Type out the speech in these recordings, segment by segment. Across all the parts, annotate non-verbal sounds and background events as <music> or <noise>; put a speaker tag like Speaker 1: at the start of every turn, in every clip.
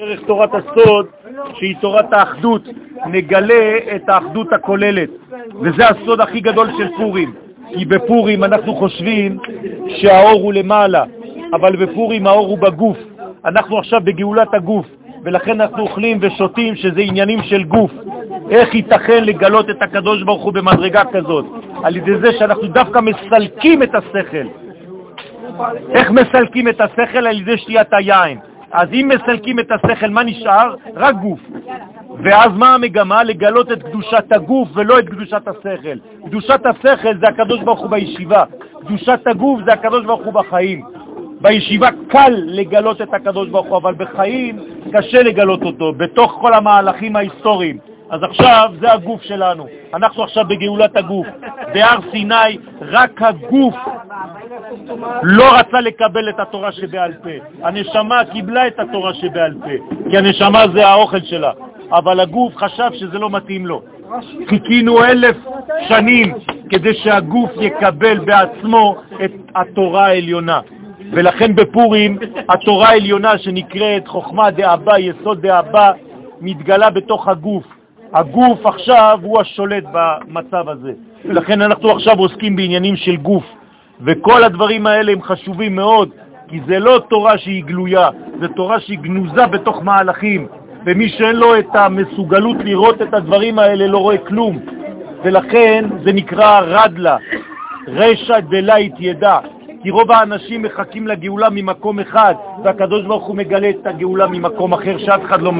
Speaker 1: דרך תורת הסוד, שהיא תורת האחדות, נגלה את האחדות הכוללת. וזה הסוד הכי גדול של פורים. כי בפורים אנחנו חושבים שהאור הוא למעלה, אבל בפורים האור הוא בגוף. אנחנו עכשיו בגאולת הגוף, ולכן אנחנו אוכלים ושותים שזה עניינים של גוף. איך ייתכן לגלות את הקדוש ברוך הוא במדרגה כזאת? על ידי זה שאנחנו דווקא מסלקים את השכל. איך מסלקים את השכל? על ידי שתיית היין. אז אם מסלקים את השכל, מה נשאר? רק גוף. ואז מה המגמה? לגלות את קדושת הגוף ולא את קדושת השכל. קדושת השכל זה הקדוש ברוך הוא בישיבה, קדושת הגוף זה הקדוש ברוך הוא בחיים. בישיבה קל לגלות את הקדוש ברוך הוא, אבל בחיים קשה לגלות אותו, בתוך כל המהלכים ההיסטוריים. אז עכשיו זה הגוף שלנו, אנחנו עכשיו בגאולת הגוף. בהר סיני רק הגוף לא רצה לקבל את התורה שבעל פה. הנשמה קיבלה את התורה שבעל פה, כי הנשמה זה האוכל שלה, אבל הגוף חשב שזה לא מתאים לו. חיכינו אלף שנים כדי שהגוף יקבל בעצמו את התורה העליונה. ולכן בפורים התורה העליונה שנקראת חוכמה דאבא, יסוד דאבא, מתגלה בתוך הגוף. הגוף עכשיו הוא השולט במצב הזה. ולכן אנחנו עכשיו עוסקים בעניינים של גוף, וכל הדברים האלה הם חשובים מאוד, כי זה לא תורה שהיא גלויה, זה תורה שהיא גנוזה בתוך מהלכים, ומי שאין לו את המסוגלות לראות את הדברים האלה לא רואה כלום, ולכן זה נקרא רדלה, רשע דלית ידע, כי רוב האנשים מחכים לגאולה ממקום אחד, והקדוש ברוך הוא מגלה את הגאולה ממקום אחר שאף אחד לא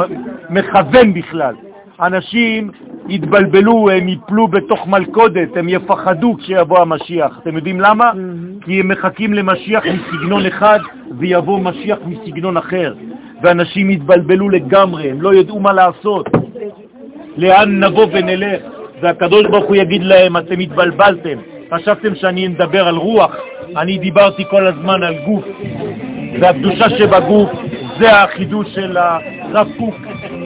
Speaker 1: מכוון בכלל. אנשים יתבלבלו, הם יפלו בתוך מלכודת, הם יפחדו כשיבוא המשיח. אתם יודעים למה? כי הם מחכים למשיח מסגנון אחד ויבוא משיח מסגנון אחר. ואנשים יתבלבלו לגמרי, הם לא ידעו מה לעשות. לאן נבוא ונלך? והקדוש ברוך הוא יגיד להם, אתם התבלבלתם, חשבתם שאני מדבר על רוח, אני דיברתי כל הזמן על גוף, והקדושה שבגוף זה החידוש של הרב קוק,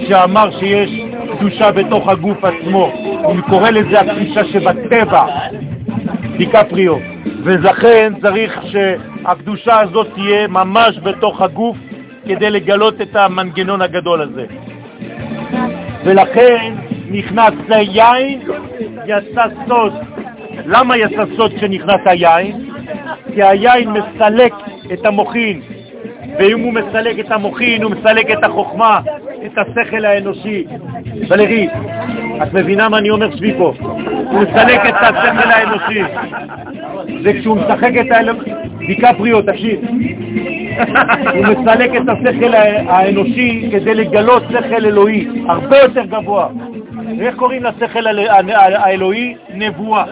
Speaker 1: שאמר שיש קדושה בתוך הגוף עצמו. הוא קורא לזה הקדושה שבטבע, דיקפריו. ולכן צריך שהקדושה הזאת תהיה ממש בתוך הגוף כדי לגלות את המנגנון הגדול הזה. ולכן נכנס ליין, יצא סוד. למה יצא סוד כשנכנס היין? כי היין מסלק את המוחין, ואם הוא מסלק את המוחין, הוא מסלק את החוכמה, את השכל האנושי. ולרי, את מבינה מה אני אומר שבי פה? הוא מסלק את השכל האנושי. וכשהוא משחק את דיקפריו, תקשיב, הוא מסלק את השכל האנושי כדי לגלות שכל אלוהי, הרבה יותר גבוה. איך קוראים לשכל האלוהי? נבואה.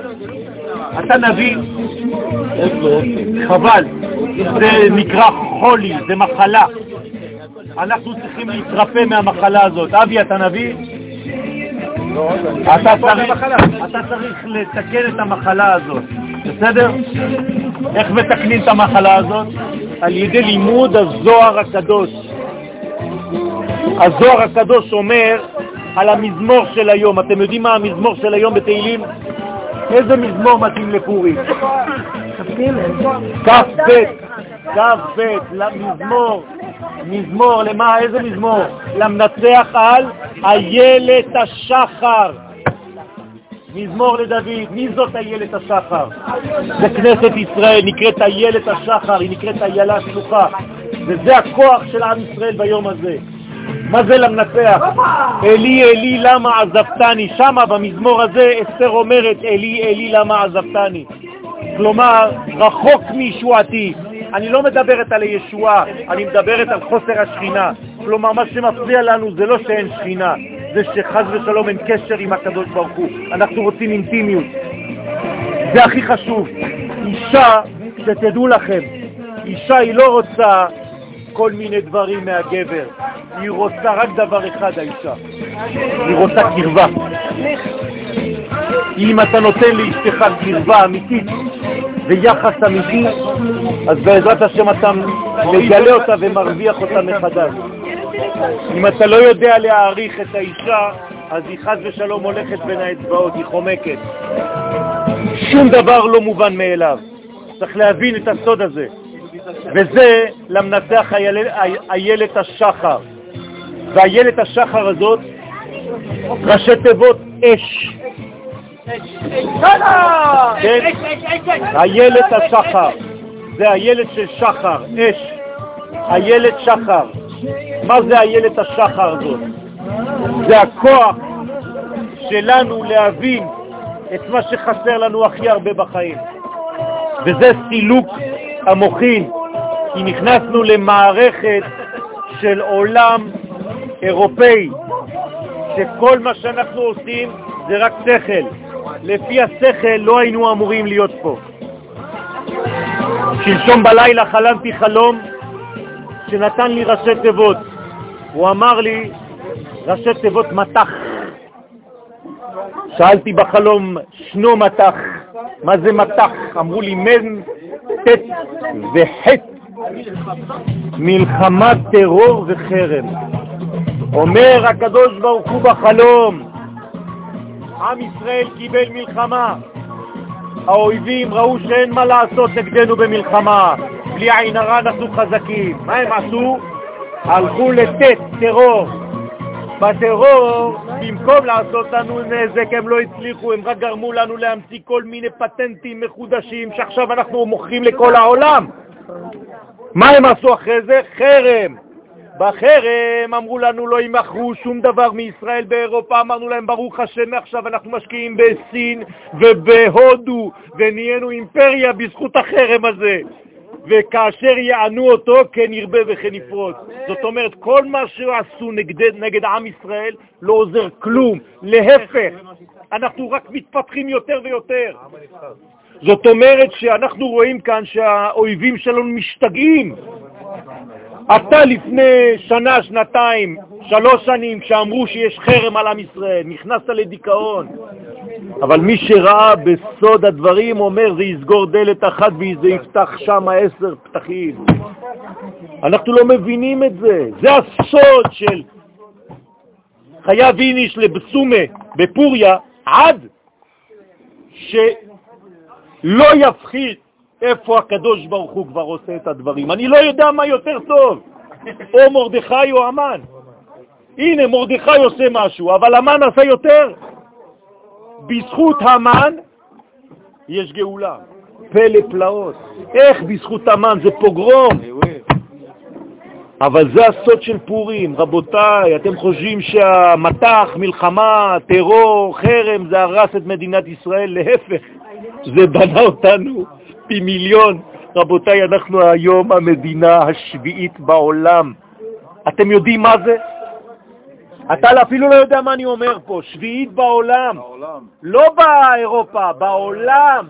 Speaker 1: אתה נביא, חבל, זה נקרא חולי, זה מחלה. אנחנו צריכים להתרפא מהמחלה הזאת. אבי, אתה נביא? אתה צריך, אתה צריך לתקן את המחלה הזאת, בסדר? איך מתקנים את המחלה הזאת? על ידי לימוד הזוהר הקדוש. הזוהר הקדוש אומר על המזמור של היום. אתם יודעים מה המזמור של היום בתהילים? איזה מזמור מתאים לפורים? כ"ב, כ"ב, למזמור, מזמור, למה, איזה מזמור? למנצח על איילת השחר. מזמור לדוד, מי זאת איילת השחר? זה כנסת ישראל, נקראת איילת השחר, היא נקראת איילה שלוחה, וזה הכוח של עם ישראל ביום הזה. מה זה למנצח? אלי, אלי, למה עזבתני? שמה במזמור הזה אסתר אומרת, אלי, אלי, למה עזבתני? כלומר, רחוק מישועתי. אני לא מדברת על הישועה, אני מדברת על חוסר השכינה. כלומר, מה שמפריע לנו זה לא שאין שכינה, זה שחז ושלום אין קשר עם הקדוש ברוך הוא. אנחנו רוצים אינטימיות. זה הכי חשוב. אישה, שתדעו לכם, אישה היא לא רוצה כל מיני דברים מהגבר. היא רוצה רק דבר אחד, האישה. היא רוצה קרבה. אם אתה נותן לאשתך קרבה אמיתית ויחס אמיתי, אז בעזרת השם אתה מגלה אותה ומרוויח אותה מחדש. אם אתה לא יודע להעריך את האישה, אז היא חז ושלום הולכת בין האצבעות, היא חומקת. שום דבר לא מובן מאליו. צריך להבין את הסוד הזה. וזה למנצח איילת השחר. והילת השחר הזאת, ראשי תיבות אש. כן? איילת השחר, זה איילת של שחר, אש, איילת שחר. מה זה איילת השחר הזאת? זה הכוח שלנו להבין את מה שחסר לנו הכי הרבה בחיים. וזה סילוק המוחין, כי נכנסנו למערכת של עולם אירופאי, שכל מה שאנחנו עושים זה רק שכל. לפי השכל לא היינו אמורים להיות פה. שלשום בלילה חלמתי חלום שנתן לי ראשי תיבות. הוא אמר לי ראשי תיבות מתח. שאלתי בחלום, שנו מתח, מה זה מתח? אמרו לי מן, ט' וח', מלחמת טרור וחרם. אומר הקדוש ברוך הוא בחלום, עם ישראל קיבל מלחמה, האויבים ראו שאין מה לעשות נגדנו במלחמה, בלי עין הרע נעשו חזקים. מה הם עשו? הלכו לתת טרור. בטרור, במקום לעשות לנו נזק, הם לא הצליחו, הם רק גרמו לנו להמציא כל מיני פטנטים מחודשים שעכשיו אנחנו מוכרים לכל העולם. מה הם עשו אחרי זה? חרם. בחרם אמרו לנו לא ימכרו שום דבר מישראל באירופה, אמרנו להם ברוך השם מעכשיו אנחנו משקיעים בסין ובהודו ונהיינו אימפריה בזכות החרם הזה. וכאשר יענו אותו, כן ירבה וכן יפרוץ. זאת אומרת, כל מה שעשו נגד, נגד עם ישראל לא עוזר כלום, להפך, אנחנו רק מתפתחים יותר ויותר. זאת אומרת שאנחנו רואים כאן שהאויבים שלנו משתגעים. אתה לפני שנה, שנתיים, שלוש שנים, כשאמרו שיש חרם על עם ישראל, נכנסת לדיכאון. אבל מי שראה בסוד הדברים אומר, זה יסגור דלת אחת וזה יפתח שם עשר פתחים. אנחנו לא מבינים את זה. זה הסוד של חיה ויניש לבסומה בפוריה, עד שלא יפחית איפה הקדוש ברוך הוא כבר עושה את הדברים. אני לא יודע מה יותר טוב, או מרדכי או אמן. הנה, מרדכי עושה משהו, אבל אמן עשה יותר. בזכות המן יש גאולה. פלא פלאות. איך בזכות המן? זה פוגרום. אבל זה הסוד של פורים. רבותיי, אתם חושבים שהמתח, מלחמה, טרור, חרם, זה הרס את מדינת ישראל? להפך, זה בנה אותנו פי מיליון. רבותיי, אנחנו היום המדינה השביעית בעולם. אתם יודעים מה זה? אתה אפילו לא יודע מה אני אומר פה, שביעית בעולם. בעולם. לא באירופה, בעולם.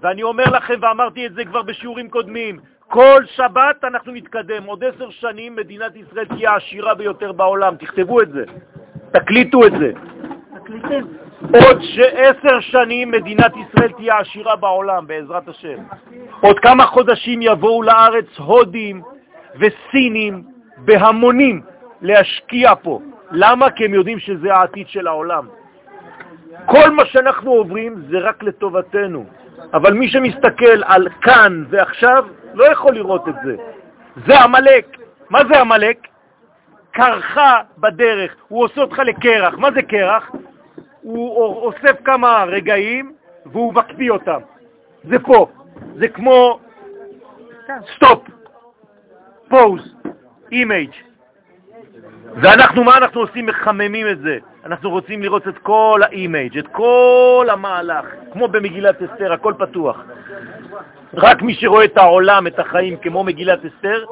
Speaker 1: ואני אומר לכם, ואמרתי את זה כבר בשיעורים קודמים, כל שבת אנחנו נתקדם. עוד עשר שנים מדינת ישראל תהיה העשירה ביותר בעולם. תכתבו את זה, תקליטו את זה. תקליטים. עוד שעשר שנים מדינת ישראל תהיה עשירה בעולם, בעזרת השם. עוד כמה חודשים יבואו לארץ הודים וסינים בהמונים להשקיע פה. למה? כי הם יודעים שזה העתיד של העולם. כל מה שאנחנו עוברים זה רק לטובתנו, אבל מי שמסתכל על כאן ועכשיו לא יכול לראות את זה. זה המלאק. מה זה המלאק? קרח בדרך, הוא עושה אותך לקרח. מה זה קרח? הוא אוסף כמה רגעים והוא מקפיא אותם. זה פה, זה כמו stop, pause, image. ואנחנו, מה אנחנו עושים? מחממים את זה. אנחנו רוצים לראות את כל ה image, את כל המהלך, כמו במגילת אסתר, הכל פתוח. רק מי שרואה את העולם, את החיים, כמו מגילת אסתר,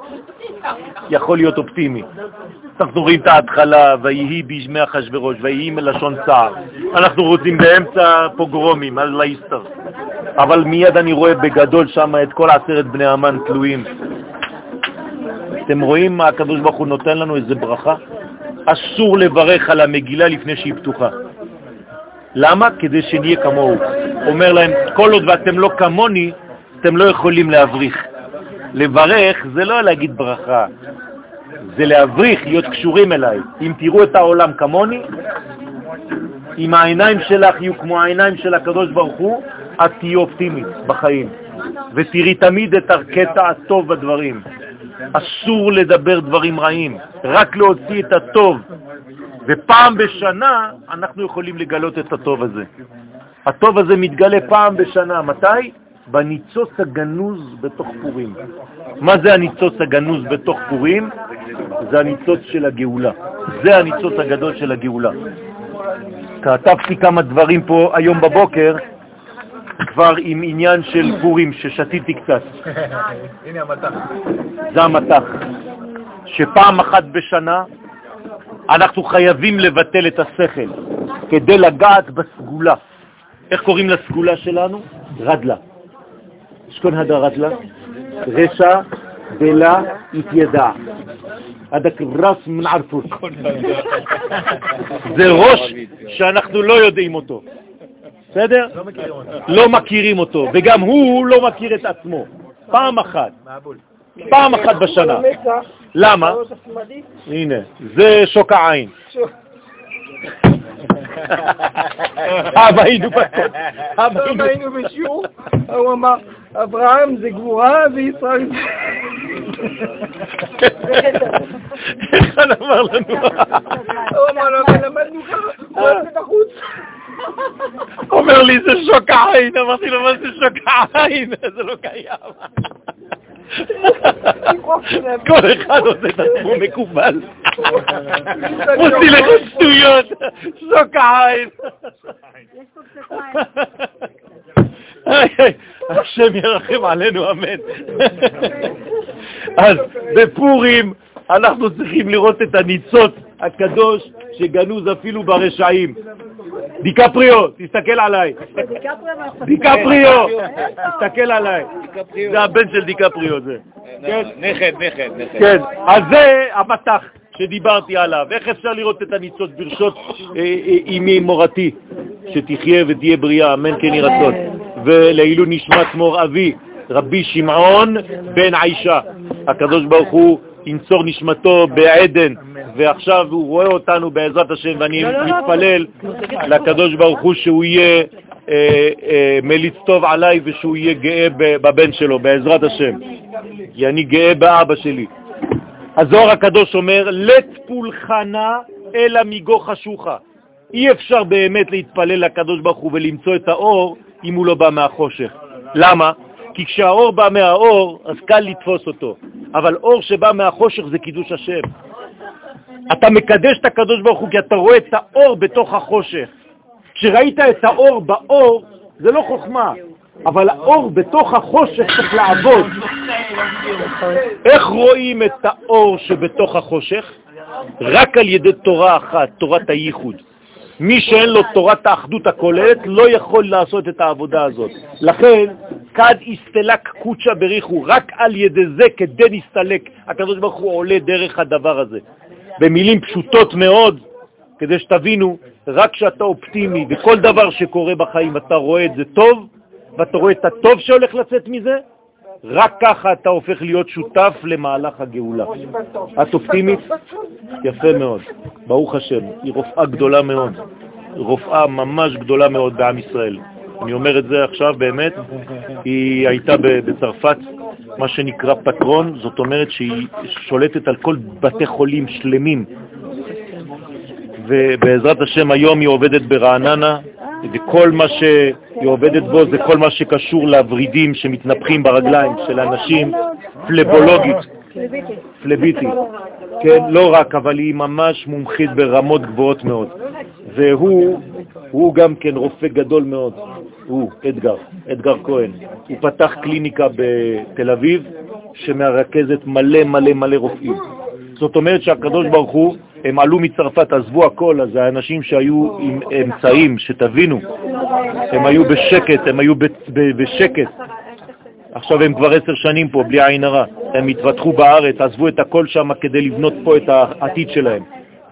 Speaker 1: יכול להיות אופטימי. אנחנו רואים את ההתחלה, ויהי בישמי אחשוורוש, ויהי מלשון צער. אנחנו רוצים באמצע פוגרומים, על להסתר. אבל מיד אני רואה בגדול שם את כל עשרת בני המן תלויים. אתם רואים מה הקדוש ברוך הוא נותן לנו איזה ברכה? אסור לברך על המגילה לפני שהיא פתוחה. למה? כדי שנהיה כמוהו. אומר להם, כל עוד ואתם לא כמוני, אתם לא יכולים להבריך. לברך זה לא להגיד ברכה, זה להבריך, להיות קשורים אליי. אם תראו את העולם כמוני, אם העיניים שלך יהיו כמו העיניים של הקדוש ברוך הוא, את תהיי אופטימית בחיים, ותראי תמיד את הקטע הטוב בדברים. אסור לדבר דברים רעים, רק להוציא את הטוב. ופעם בשנה אנחנו יכולים לגלות את הטוב הזה. הטוב הזה מתגלה פעם בשנה. מתי? בניצוץ הגנוז בתוך פורים. מה זה הניצוץ הגנוז בתוך פורים? זה הניצוץ של הגאולה. זה הניצוץ הגדול של הגאולה. כתבתי כמה דברים פה היום בבוקר, כבר עם עניין של פורים, ששתיתי קצת.
Speaker 2: הנה המתח.
Speaker 1: זה המתח. שפעם אחת בשנה אנחנו חייבים לבטל את השכל כדי לגעת בסגולה. איך קוראים לסגולה שלנו? רדלה. שכון הדה רדלה? רשע בלה התיידע. הדק רס מן ערפות. זה ראש שאנחנו לא יודעים אותו. בסדר? לא מכירים אותו, וגם הוא לא מכיר את עצמו. פעם אחת. פעם אחת בשנה. למה? הנה, זה שוק העין. <laughs> אבא היינו
Speaker 3: בשיעור, הוא אמר, אברהם זה גבורה וישראל זה...
Speaker 1: איך אמר לנו?
Speaker 3: הוא אמר לו, למדנו ככה, הוא יוצא בחוץ.
Speaker 1: אומר לי, זה שוק העין. אמרתי לו, מה זה שוק העין? זה לא קיים. כל אחד עושה את עצמו מקובל. עושים לך שטויות, שוק העין. השם ירחם עלינו, אמן. אז בפורים אנחנו צריכים לראות את הניצוץ הקדוש שגנוז אפילו ברשעים. דיקפריו, תסתכל עליי. דיקפריו, תסתכל עליי. זה הבן של דיקפריו זה.
Speaker 2: נכד, נכד, נכד.
Speaker 1: כן, אז זה המטח שדיברתי עליו. איך אפשר לראות את הניצוץ ברשות אמי אה, אה, מורתי, שתחיה ותהיה בריאה, אמן כן יהי רצון. ולעילו נשמת מור אבי, רבי שמעון בן עישה. הקדוש ברוך הוא ינצור נשמתו בעדן, ועכשיו הוא רואה אותנו בעזרת השם, ואני לא, לא, לא. מתפלל לקדוש ברוך הוא שהוא יהיה אה, אה, מליץ טוב עליי ושהוא יהיה גאה בבן שלו, בעזרת השם, כי אני גאה באבא שלי. הזוהר הקדוש אומר, לת פולחנה אלא מגו חשוכה. אי אפשר באמת להתפלל לקדוש ברוך הוא ולמצוא את האור אם הוא לא בא מהחושך. למה? כי כשהאור בא מהאור, אז קל לתפוס אותו. אבל אור שבא מהחושך זה קידוש השם. אתה מקדש את הקדוש ברוך הוא כי אתה רואה את האור בתוך החושך. כשראית את האור באור, זה לא חוכמה, אבל האור בתוך החושך צריך לעבוד. איך רואים את האור שבתוך החושך? רק על ידי תורה אחת, תורת הייחוד. מי שאין לו תורת האחדות הכוללת לא יכול לעשות את העבודה הזאת. לכן, כד הסתלק קוצ'ה בריחו, רק על ידי זה, כדי נסתלק, הקדוש ברוך הוא עולה דרך הדבר הזה. במילים פשוטות מאוד, כדי שתבינו, רק כשאתה אופטימי וכל דבר שקורה בחיים אתה רואה את זה טוב, ואתה רואה את הטוב שהולך לצאת מזה, רק ככה אתה הופך להיות שותף למהלך הגאולה. את אופטימית? יפה מאוד, ברוך השם. היא רופאה גדולה מאוד, רופאה ממש גדולה מאוד בעם ישראל. אני אומר את זה עכשיו באמת, היא הייתה בצרפת, מה שנקרא פטרון, זאת אומרת שהיא שולטת על כל בתי חולים שלמים, ובעזרת השם היום היא עובדת ברעננה, וכל מה שהיא עובדת בו זה כל מה שקשור לוורידים שמתנפחים ברגליים של אנשים, פלבולוגית, פלביטי, כן, לא רק, אבל היא ממש מומחית ברמות גבוהות מאוד. והוא הוא גם כן רופא גדול מאוד, הוא, אדגר, אדגר כהן. הוא פתח קליניקה בתל אביב שמרכזת מלא מלא מלא רופאים. זאת אומרת שהקדוש ברוך הוא, הם עלו מצרפת, עזבו הכל, אז האנשים שהיו עם אמצעים, שתבינו, הם היו בשקט, הם היו בשקט. עכשיו הם כבר עשר שנים פה, בלי עין הרע. הם התפתחו בארץ, עזבו את הכל שם כדי לבנות פה את העתיד שלהם.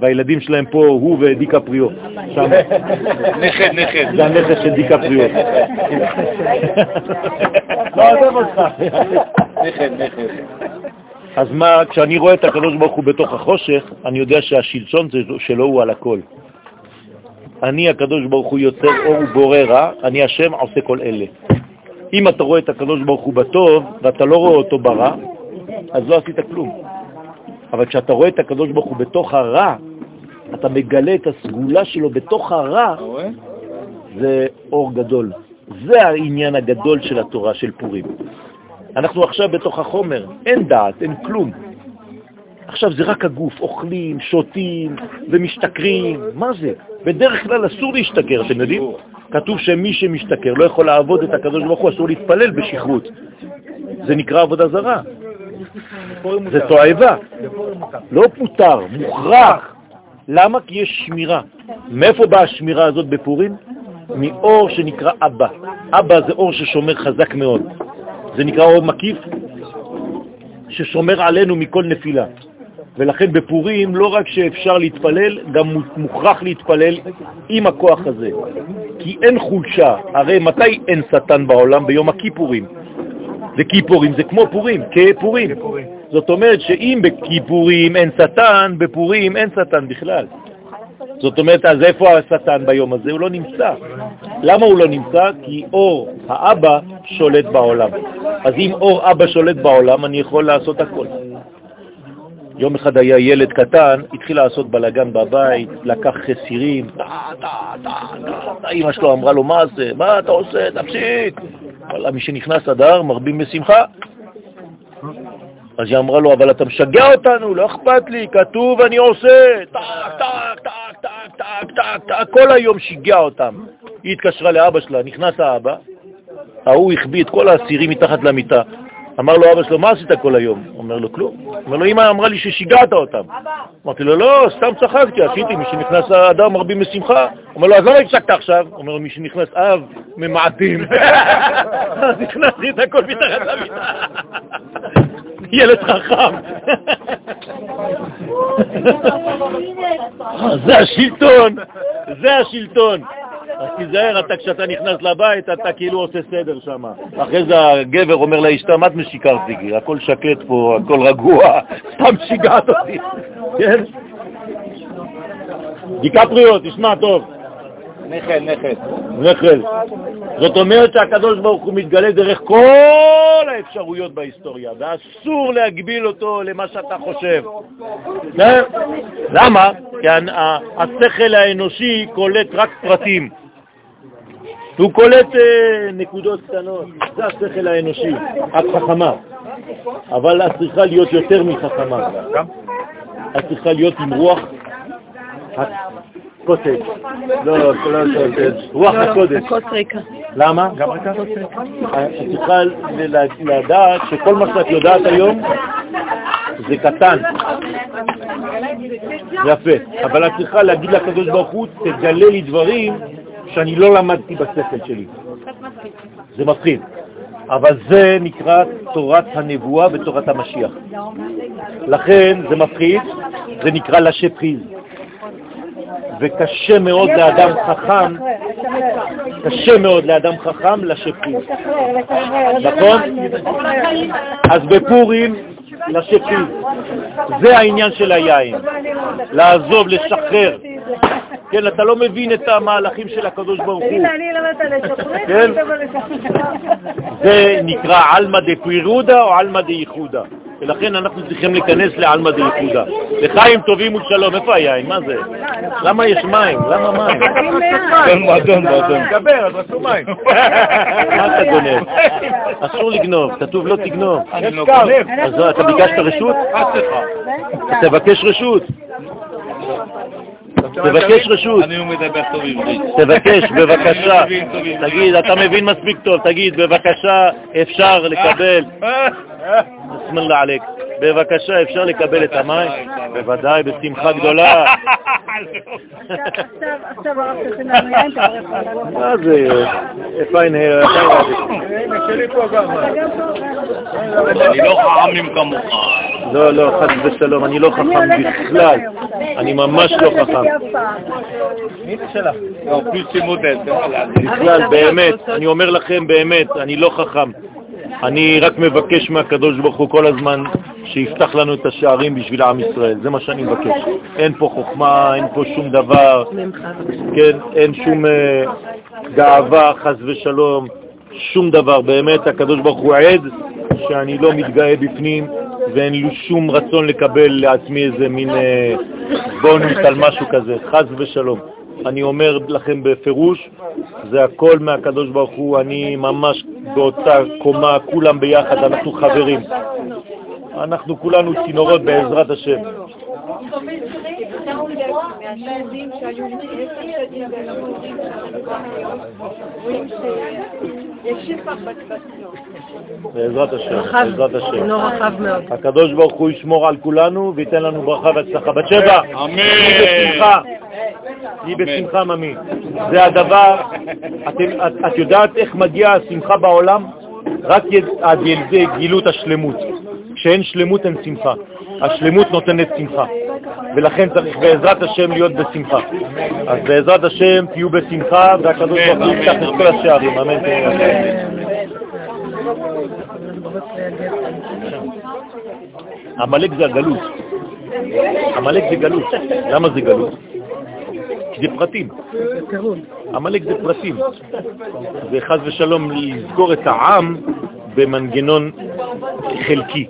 Speaker 1: והילדים שלהם פה, הוא ודיקה פריו.
Speaker 2: נכד, נכד.
Speaker 1: זה הנכד של דיקה פריו. <laughs> לא עזב אותך.
Speaker 2: נכד, נכד.
Speaker 1: אז מה, כשאני רואה את הקדוש ברוך הוא בתוך החושך, אני יודע שהשלטון שלו הוא על הכל. אני, הקדוש ברוך הוא יוצר אור ובורא רע, אני השם עושה כל אלה. אם אתה רואה את הקדוש ברוך הוא בטוב ואתה לא רואה אותו ברע, אז לא עשית כלום. אבל כשאתה רואה את הקדוש ברוך הוא בתוך הרע, אתה מגלה את הסגולה שלו בתוך הרע, זה אור גדול. זה העניין הגדול של התורה של פורים. אנחנו עכשיו בתוך החומר, אין דעת, אין כלום. עכשיו זה רק הגוף, אוכלים, שותים ומשתכרים, מה זה? בדרך כלל אסור להשתכר, אתם יודעים? כתוב שמי שמשתכר לא יכול לעבוד את הקדוש ברוך הוא, אסור להתפלל בשכרות. זה נקרא עבודה זרה. זה תועבה. לא פוטר, מוכרח. למה? כי יש שמירה. מאיפה באה השמירה הזאת בפורים? מאור שנקרא אבא. אבא זה אור ששומר חזק מאוד. זה נקרא אור מקיף, ששומר עלינו מכל נפילה. ולכן בפורים לא רק שאפשר להתפלל, גם מוכרח להתפלל עם הכוח הזה. כי אין חולשה, הרי מתי אין שטן בעולם? ביום הכיפורים. וכיפורים זה כמו פורים, כפורים. זאת אומרת שאם בכיפורים אין שטן, בפורים אין שטן בכלל. זאת אומרת, אז איפה השטן ביום הזה? הוא לא נמצא. למה הוא לא נמצא? כי אור האבא שולט בעולם. אז אם אור אבא שולט בעולם, אני יכול לעשות הכל. יום אחד היה ילד קטן, התחיל לעשות בלגן בבית, לקח חסירים, אמא שלו אמרה לו, מה זה? מה אתה עושה? תפסיק. משנכנס אדר מרבים בשמחה. אז היא אמרה לו, אבל אתה משגע אותנו, לא אכפת לי, כתוב אני עושה, טק, טק, טק, טק, טק, טק, טק, כל היום שיגע אותם. היא התקשרה לאבא שלה, נכנס האבא, ההוא החביא את כל הסירים מתחת למיטה. אמר לו אבא שלו, מה עשית כל היום? אומר לו, כלום. אומר לו, אמא אמרה לי ששיגעת אותם. אמרתי לו, לא, סתם צחקתי, עשיתי, מי שנכנס האדם מרבים בשמחה. אומר לו, אז למה הפסקת עכשיו? אומר לו, מי שנכנס אב, ממעטים. <laughs> אז הכנסתי את הכל מתחת למיטה. <laughs> ילד חכם. <laughs> זה השלטון, זה השלטון. אז תיזהר, אתה כשאתה נכנס לבית, אתה כאילו עושה סדר שם. אחרי זה הגבר אומר לאשתה, מה את משיקרת לי? הכל שקט פה, הכל רגוע, <laughs> סתם שיגעת אותי. כן? דיקפריו, תשמע טוב.
Speaker 2: נכד, נכד.
Speaker 1: נכד. זאת אומרת שהקדוש ברוך הוא מתגלה דרך כל האפשרויות בהיסטוריה, ואסור להגביל אותו למה שאתה חושב. כן? למה? כי השכל האנושי קולט רק פרטים. הוא קולט אה, נקודות קטנות, זה השכל האנושי, את חכמה, אבל את צריכה להיות יותר מחכמה. את צריכה להיות עם רוח הקוטג'. לא, לא, לא קוטג', רוח הקודש. למה? גם ריקה? את צריכה לדעת שכל מה שאת יודעת היום זה קטן. יפה. אבל את צריכה להגיד לקדוש ברוך הוא, תגלה לי דברים שאני לא למדתי בשכל שלי. זה מפחיד. אבל זה נקרא תורת הנבואה ותורת המשיח. לכן זה מפחיד, זה נקרא לשי פריז. וקשה מאוד לאדם חכם, קשה מאוד לאדם חכם לשי פריז. נכון? אז בפורים לשי פריז. זה העניין של היין, לעזוב, לשחרר. כן, אתה לא מבין את המהלכים של הקדוש ברוך הוא.
Speaker 3: הנה, אני למדת לשחרר,
Speaker 1: כן? זה נקרא עלמא דפירודה או עלמא דייחודה. ולכן אנחנו צריכים להיכנס לעלמא דייחודה. לחיים טובים ולשלום. איפה היין? מה זה? למה יש מים? למה מים?
Speaker 2: כן, מועדון, מועדון.
Speaker 1: דבר, אז רצו מים. מה אתה גונב? אסור לגנוב, כתוב לא תגנוב.
Speaker 2: אני לא גונב.
Speaker 1: אז אתה ביקשת רשות? תבקש רשות. תבקש רשות.
Speaker 2: אני מדבר טוב עברית.
Speaker 1: תבקש, <laughs> בבקשה. תגיד, אתה מבין מספיק טוב, תגיד, בבקשה, אפשר לקבל. <laughs> בסמללה עליק. בבקשה, אפשר לקבל את המים? בוודאי, בשמחה גדולה.
Speaker 3: עכשיו הרב תכין לנו יין.
Speaker 1: מה זה? פיין?
Speaker 2: אני לא חכמים כמוך.
Speaker 1: לא, לא, חס ושלום, אני לא חכם בכלל. אני ממש לא חכם.
Speaker 2: מי זה שלך? לא.
Speaker 1: בכלל, באמת, אני אומר לכם באמת, אני לא חכם. אני רק מבקש מהקדוש ברוך הוא כל הזמן שיפתח לנו את השערים בשביל עם ישראל, זה מה שאני מבקש. אין פה חוכמה, אין פה שום דבר, כן, אין שום אה, גאווה, חס ושלום, שום דבר. באמת, הקדוש ברוך הוא עד שאני לא מתגאה בפנים, ואין לי שום רצון לקבל לעצמי איזה מין אה, בונוס על משהו כזה, חז ושלום. אני אומר לכם בפירוש, זה הכל מהקדוש ברוך הוא, אני ממש באותה קומה, כולם ביחד, אנחנו חברים. אנחנו כולנו צינורות בעזרת השם. בעזרת השם, בעזרת השם. הקדוש ברוך הוא ישמור על כולנו וייתן לנו ברכה והצלחה. בת שבע,
Speaker 2: אמן.
Speaker 1: היא בשמחה, ממי. זה הדבר, את יודעת איך מגיעה השמחה בעולם? רק עד ידי גילות השלמות. כשאין שלמות אין שמחה. השלמות נותנת שמחה, ולכן צריך בעזרת השם להיות בשמחה. אז בעזרת השם תהיו בשמחה, והקדוש ברוך הוא יפתח את כל השערים. אמן. עמלק זה הגלות. עמלק זה גלות. למה זה גלות? זה פרטים. עמלק זה פרטים. זה חז ושלום לסגור את העם במנגנון חלקי.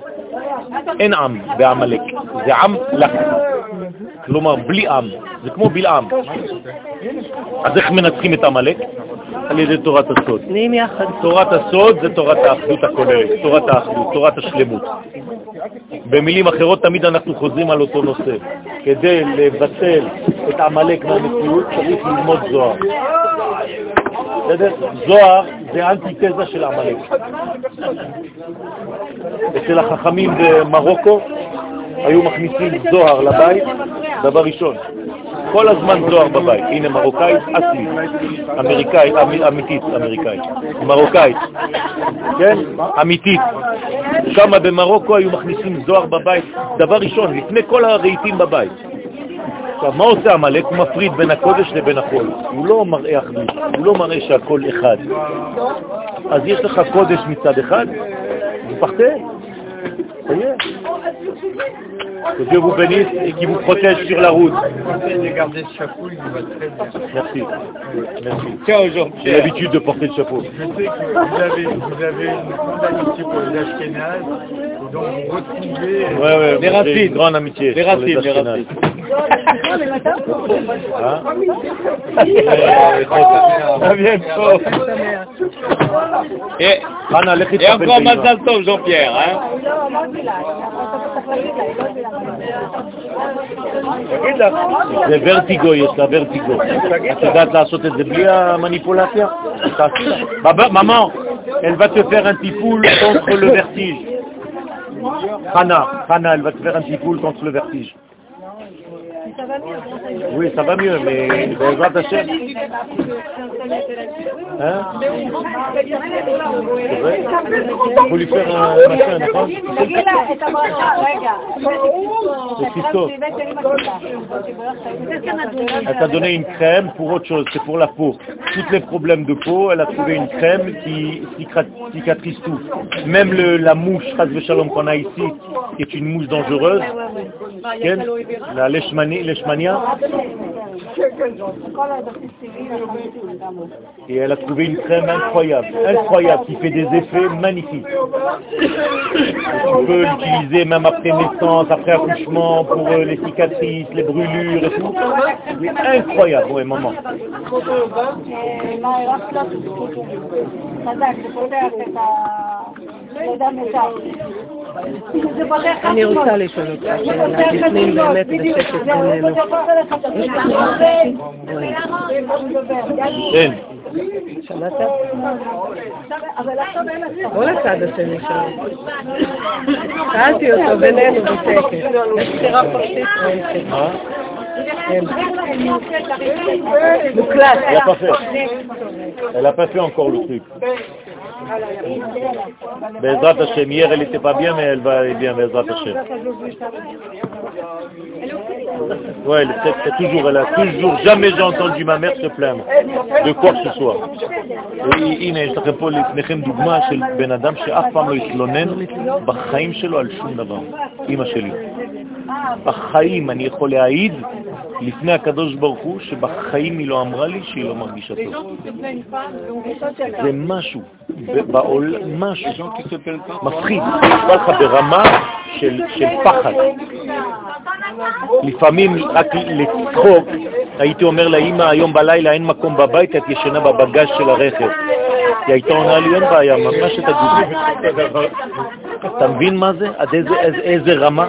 Speaker 1: אין עם בעמלק, זה עם לק. כלומר, בלי עם, זה כמו בלעם. אז איך מנצחים את עמלק? על ידי תורת הסוד.
Speaker 3: נהיים יחד.
Speaker 1: תורת הסוד זה תורת האחדות הכוללת, תורת האחדות, תורת השלמות. במילים אחרות, תמיד אנחנו חוזרים על אותו נושא. כדי לבטל את עמלק מהמציאות צריך ללמוד זוהר. בסדר? זוהר זה אנטיתזה של עמלק. אצל החכמים במרוקו היו מכניסים זוהר לבית, דבר ראשון. כל הזמן זוהר בבית. הנה מרוקאית אסלי, אמריקאית, אמיתית אמריקאית, מרוקאית, כן? אמיתית. שם במרוקו היו מכניסים זוהר בבית, דבר ראשון, לפני כל הרהיטים בבית. עכשיו, מה עושה עמלק? הוא מפריד בין הקודש לבין החול. הוא לא מראה אחדות, הוא לא מראה שהכל אחד. אז יש לך קודש מצד אחד, ופחתה, תהיה. Dieu vous bénisse et qui vous protège sur la route. Merci. Merci. J'ai l'habitude de porter le chapeau.
Speaker 4: Je sais que vous avez, vous avez une grande amitié pour les Ashkénazes, et donc vous retrouvez...
Speaker 1: Ouais, ouais,
Speaker 2: Les
Speaker 1: j'ai
Speaker 2: racines.
Speaker 1: une grande amitié.
Speaker 2: Les
Speaker 1: pour
Speaker 2: racines, les
Speaker 1: Ashkénazes.
Speaker 2: racines.
Speaker 1: Hein
Speaker 2: À bientôt. Et,
Speaker 1: Hana, לכי
Speaker 2: et
Speaker 1: תטפל
Speaker 2: encore
Speaker 1: באמא.
Speaker 2: Mazal Tov, Jean-Pierre. Hein
Speaker 1: זה ורטיגו, יש לה ורטיגו. את יודעת לעשות את זה בלי המניפולציה? תעשי לה. בב- maman, elle va te faire un petit poule contre le vertige. Hana, Hana, elle va te faire un petit poule contre le vertige. Oui, ça va mieux, mais Bezrat Hachem. Hein? C'est vrai Faut lui faire un machin, d'accord? C'est Christophe. Elle t'a donné une crème pour autre chose, c'est pour la peau. Tous les problèmes de peau, elle a trouvé une crème qui cicatrise tout. Même le, la mouche, Shalom, qu'on a ici, qui est une mouche dangereuse, la leishmani- leishmania, et elle a trouvé une crème incroyable, incroyable, qui fait des effets magnifiques. Tu peux l'utiliser même après naissance, après accouchement, pour euh, les cicatrices, les brûlures et tout. C'est incroyable, ouais, maman.
Speaker 3: אני רוצה לשאול אותך שאלה, בפנים באמת בשקט בינינו.
Speaker 1: כן.
Speaker 3: שמעת? בוא לצד השני שלו. שאלתי אותו בינינו בשקט. יש בחירה פרטית?
Speaker 1: Hein
Speaker 3: כן. מוקלט.
Speaker 1: Elle n'a pas fait. Elle n'a pas fait encore le truc. Bezrat Hashem, hier elle n'était pas bien, mais elle va aller bien, Bezrat Hashem. Ouais, elle- c'est c'est toujours, elle a toujours, jamais j'ai entendu ma mère se plaindre de quoi que ce soit. הנה, יש לכם פה לפניכם דוגמה של בן אדם שאף פעם לא התלונן בחיים שלו על שום דבר. אמא שלי. בחיים אני יכול להעיד לפני הקדוש ברוך הוא, שבחיים היא לא אמרה לי שהיא לא מרגישה טוב. זה משהו, בעולם, משהו מפחיד, נשמע לך ברמה של, פחד. לפעמים רק לצחוק, הייתי אומר לאמא, היום בלילה אין מקום בבית, את ישנה בבגז של הרכב. היא הייתה עונה לי, אין בעיה, מה שתגידי. אתה מבין מה זה? עד איזה, רמה?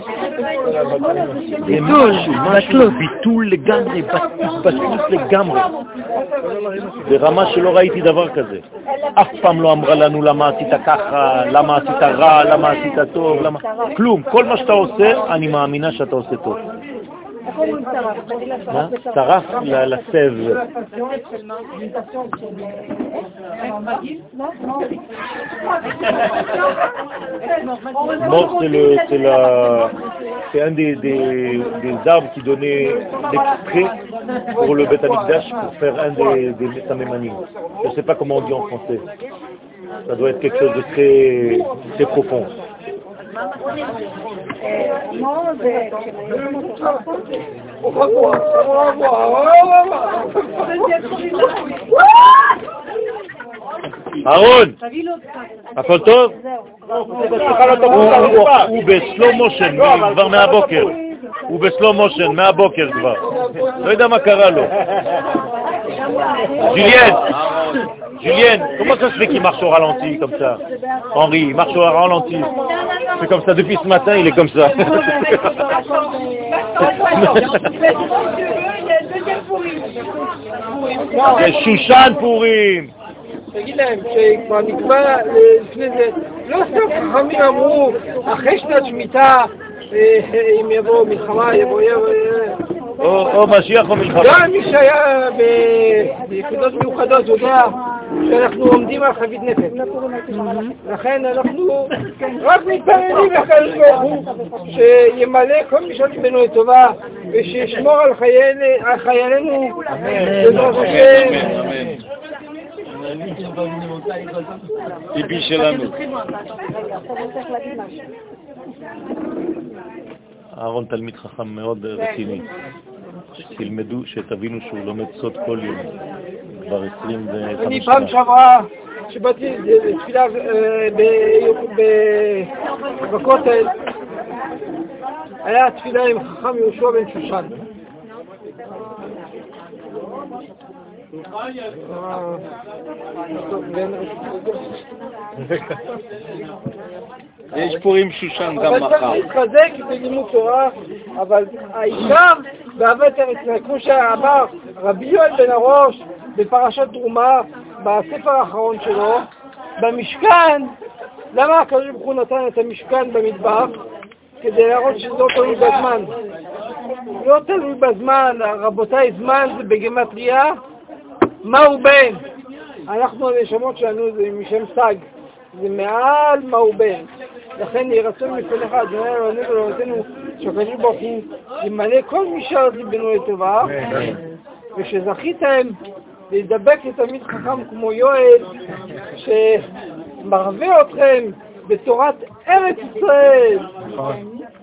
Speaker 1: משהו, משהו, ביטול לגמרי, התבטלות לגמרי. ברמה שלא ראיתי דבר כזה. אף פעם לא אמרה לנו למה עשית ככה, למה עשית רע, למה עשית טוב, למה... כלום. כל מה שאתה עושה, אני מאמינה שאתה עושה טוב. שרף לסב. Mort, c'est un des, des, des, arbres qui donnait l'extrait pour le Beth Amikdash pour faire un des, des Je ne sais pas comment on dit en français. Ça doit être quelque chose de très, très profond. אהרון, הכל טוב? הוא בסלו מושן כבר מהבוקר. הוא בסלו מושן מהבוקר כבר. לא יודע מה קרה לו. <laughs> ג'יליאן, Julienne, comment ça se fait qu'il marche au ralenti comme ça Henri, il marche au ralenti. C'est comme ça depuis ce matin, il est comme ça. C'est Chouchan Pourim.
Speaker 5: תגיד להם שכבר נקבע לפני זה, לא סתם חכמים אמרו, אחרי שנת שמיטה, אם יבוא מלחמה, יבוא...
Speaker 1: או משיח או מלחמה.
Speaker 5: גם מי שהיה ביחידות מיוחדות יודע שאנחנו עומדים על חבית נפש. לכן אנחנו רק מתפללים לקדוש ברוך הוא שימלא כל משעות ליבנו לטובה ושישמור על חיילינו בעזרת השם.
Speaker 1: טיפי שלנו. אהרון תלמיד חכם מאוד רציני. תלמדו, שתבינו שהוא לומד סוד כל יום, כבר 25 שנה.
Speaker 5: אני פעם שעברה, שבאתי לתפילה בכותל, היה תפילה עם חכם יהושע בן שושן. <laughs>
Speaker 2: יש פורים שושן גם מחר.
Speaker 5: אבל צריך להתחזק בלימוד תורה, אבל העיקר באהבת ארץ כמו שאמר רבי יואל בן הראש בפרשת תרומה, בספר האחרון שלו, במשכן, למה הקדוש ברוך הוא נתן את המשכן במטבח? כדי להראות שזה לא תלוי בזמן. לא תלוי בזמן, רבותיי, זמן זה בגמטריה, מהו בן? אנחנו הנשמות שלנו זה משם סג, זה מעל מהו בן. לכן יהי רצון מפניך, אדוני אלוהינו ולאלוהינו, שהקדוש ברוך הוא ימלא כל משאלת ליבנו לטובה, ושזכיתם להידבק לתלמיד חכם כמו יואל, שמרווה אתכם בתורת ארץ ישראל.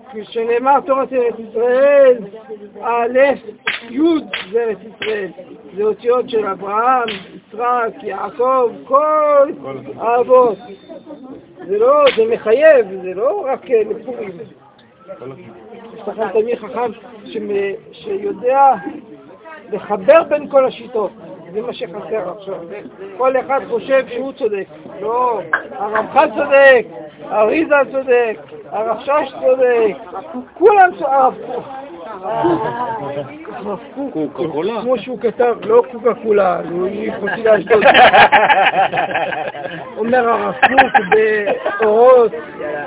Speaker 5: כפי שנאמר תורת ארץ ישראל, א', י' זה ארץ ישראל. זה אותיות של אברהם, יצחק, יעקב, כל האבות. זה לא, זה מחייב, זה לא רק אה, לפורים. יש לכם תלמיד חכם שיודע לחבר בין כל השיטות. זה מה שחסר עכשיו. כל אחד חושב שהוא צודק. לא, הרמח"ל צודק, אריזה צודק, הרשש צודק, כולם צודק. כמו שהוא כתב, לא קוקה קולה, הוא יכולתי לאשדוד. <laughs> אומר הרב קוק באורות,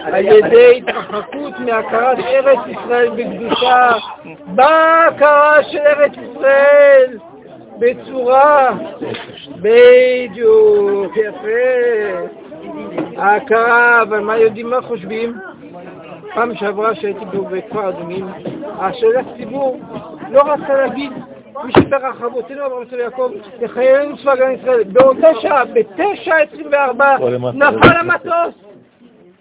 Speaker 5: על ידי התרחקות מהכרת ארץ ישראל בקדושה, בהכרה של ארץ ישראל בצורה, בדיוק, יפה. ההכרה, אבל מה יודעים, מה חושבים? פעם שעברה שהייתי בכפר אדומים, השליח ציבור לא רצה להגיד מי שברך אבותינו אברהם של יעקב, לחיילינו צבא גן ישראל. באותה שעה, בתשע עשרים וארבע, נפל המטוס.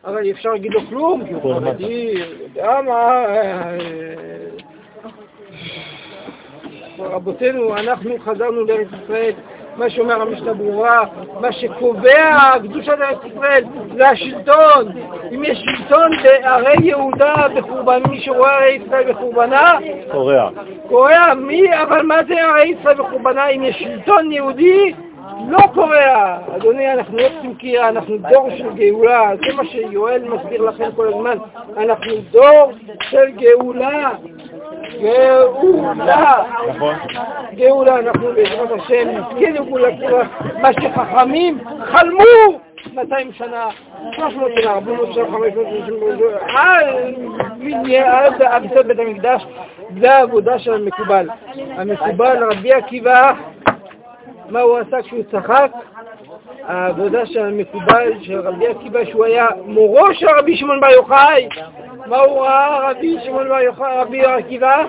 Speaker 5: אבל אי אפשר להגיד לו כלום, כי הוא חרדי, יודע מה... רבותינו, אנחנו חזרנו לארץ ישראל, מה שאומר המשנה ברורה, מה שקובע קדושת ארץ ישראל זה השלטון. אם יש שלטון בערי יהודה בחורבן, מי שרואה ערי ישראל בחורבנה,
Speaker 1: קורע.
Speaker 5: קורע. מי, אבל מה זה ערי ישראל בחורבנה? אם יש שלטון יהודי, לא קורע. אדוני, אנחנו לא קריאה, אנחנו דור של גאולה. זה מה שיואל מסביר לכם כל הזמן. אנחנו דור של גאולה. גאולה.
Speaker 1: נכון.
Speaker 5: גאולה, אנחנו בעזרת השם נזכה לגאולה, מה שחכמים חלמו 200 שנה, 300 שנה, 400 שנה, 500 שנה, עד הריסות בית המקדש, זה העבודה של המקובל. המקובל, רבי עקיבא, מה הוא עשה כשהוא צחק? העבודה של המקובל של רבי עקיבא, שהוא היה מורו של רבי שמעון בר יוחאי. מה הוא ראה רבי שמעון בר יוחאי, רבי עקיבא?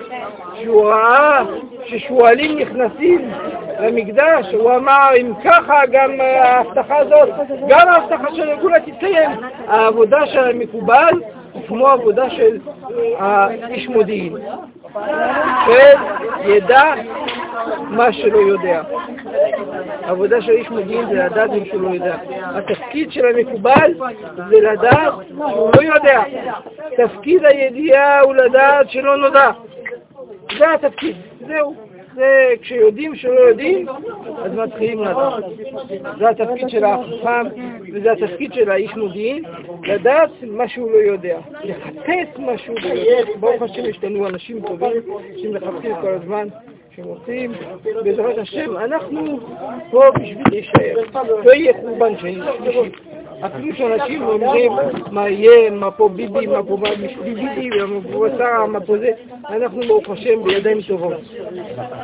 Speaker 5: שהוא ראה ששועלים נכנסים למקדש, הוא אמר, אם ככה גם ההבטחה הזאת, גם ההבטחה של הגאולה תתקיים. העבודה של המקובל היא כמו העבודה של האיש מודיעין. שידע מה שלא יודע. העבודה של איש מודיעין זה לדעת מה שהוא לא יודע. התפקיד של המקובל זה לדעת שהוא לא יודע. תפקיד הידיעה הוא לדעת שלא נודע. זה התפקיד, זהו. זה כשיודעים שלא יודעים, אז מתחילים לדעת. זה התפקיד של החכם וזה התפקיד של האיש מודיעין, לדעת מה שהוא לא יודע, לחפש מה שהוא לא יודע. ברוך השם יש לנו אנשים טובים שמחפשים כל הזמן. שרוצים, בעזרת השם, אנחנו פה בשביל להישאר. לא יהיה חורבן שני. אפילו שאנשים אומרים מה יהיה, מה פה ביבי, מה פה ביבי, מה פה שרה, מה פה זה, אנחנו ברוך השם בידיים טובות.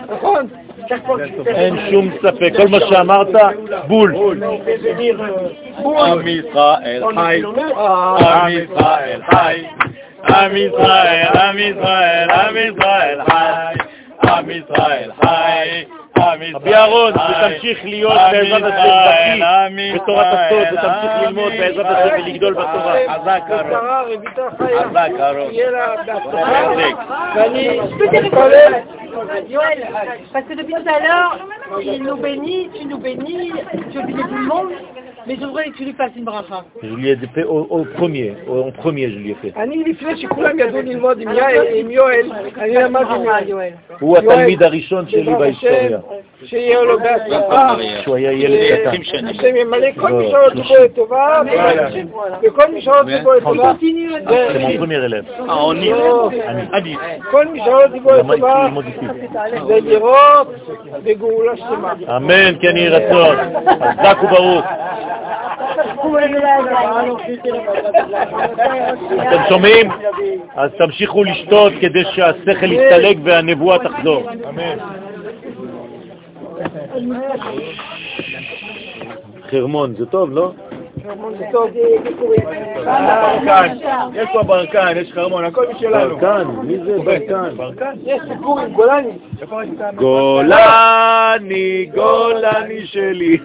Speaker 5: נכון?
Speaker 1: אין שום ספק, כל מה שאמרת, בול.
Speaker 2: עם ישראל חי, עם ישראל חי, עם ישראל, עם ישראל, עם ישראל חי, עם ישראל חי.
Speaker 1: רבי אהרון, ותמשיך להיות בעזרת השם בקיא בתורת הסוד, ותמשיך ללמוד בעזרת השם ולגדול בתורה.
Speaker 2: חזק אהרון.
Speaker 6: Yoël, parce que depuis tout à l'heure, il nous bénit, tu nous bénis, tu bénis tout le monde, mais je voudrais que tu lui fasses une bracha.
Speaker 1: Je lui ai fait au, au premier, au, en premier je lui ai fait.
Speaker 5: אני לפני שכולם ידעו ללמוד עם יעל, עם יואל, אני למדתי עם יואל.
Speaker 1: הוא התלמיד הראשון שלי בהיסטוריה.
Speaker 5: שיהיה לו בהצלחה.
Speaker 1: שהוא היה ילד קטן.
Speaker 5: השם ימלא כל מי שרואה אותו בו לטובה, וכל מי שרואה אותו בו לטובה.
Speaker 1: C'est mon premier élève.
Speaker 5: כל מי שרואה אותו בו לטובה, זה לראות בגאולה שלמה.
Speaker 1: אמן, כן יהי רצון. חזק וברוך. אתם שומעים? אז תמשיכו לשתות כדי שהשכל יסתלק והנבואה תחזור. אמן. חרמון, זה טוב, לא?
Speaker 2: ברקן, יש פה ברקן, יש חרמון, הכל משלנו.
Speaker 1: ברקן, מי זה ברקן?
Speaker 2: ברקן?
Speaker 5: יש סיפור עם גולני.
Speaker 1: גולני, גולני שלי.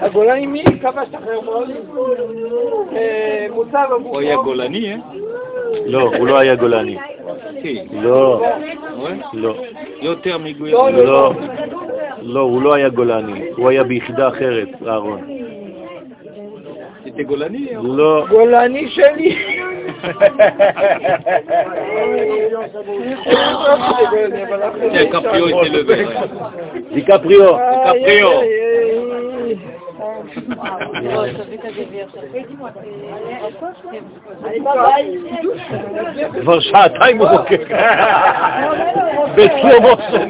Speaker 5: הגולני מי כבש את החרמון? מוצב אבו
Speaker 2: הוא היה גולני, אה?
Speaker 1: לא, הוא לא היה גולני. לא, לא.
Speaker 2: יותר מגויין.
Speaker 1: לא, לא, הוא לא היה גולני. הוא היה ביחידה אחרת, אהרון.
Speaker 2: c'était גולני?
Speaker 1: לא.
Speaker 5: גולני שלי.
Speaker 2: Tiens, Caprio était levé.
Speaker 1: דיקפריו.
Speaker 2: Caprio.
Speaker 1: כבר שעתיים הוא רוקק. בסלו מושן.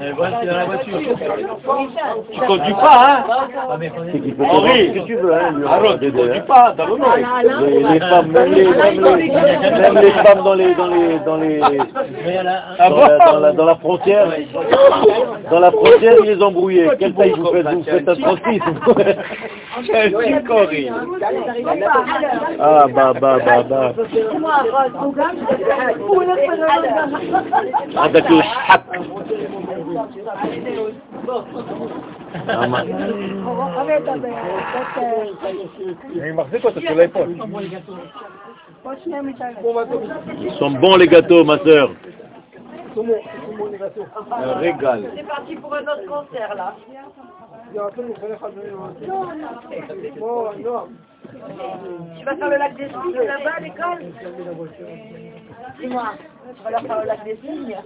Speaker 2: Eh, dans la voiture. Tu conduis pas, hein
Speaker 1: C'est qu'il peut
Speaker 2: Henri,
Speaker 1: faire ce que tu veux, hein,
Speaker 2: conduis
Speaker 1: hein.
Speaker 2: pas, dans le nom.
Speaker 1: Les, femmes, même les, même femmes dans les, dans les, dans les,
Speaker 2: Ah
Speaker 1: dans la, dans la, dans la frontière, dans la frontière, ils les embrouillaient. Quel pays vous faites, vous faites un. Ah, bah, bah, bah, bah. Ah, d'accord, hack. Ah, ma-
Speaker 4: אני מחזיק אותו של האפוד.
Speaker 1: Ils sont bons les gâteaux, ma sœur.
Speaker 2: Un régal.
Speaker 5: C'est parti pour un autre concert là.
Speaker 7: Bon, non.
Speaker 5: Tu vas faire le lac des cygnes là-bas à l'école Dis-moi, tu vas leur faire le lac des cygnes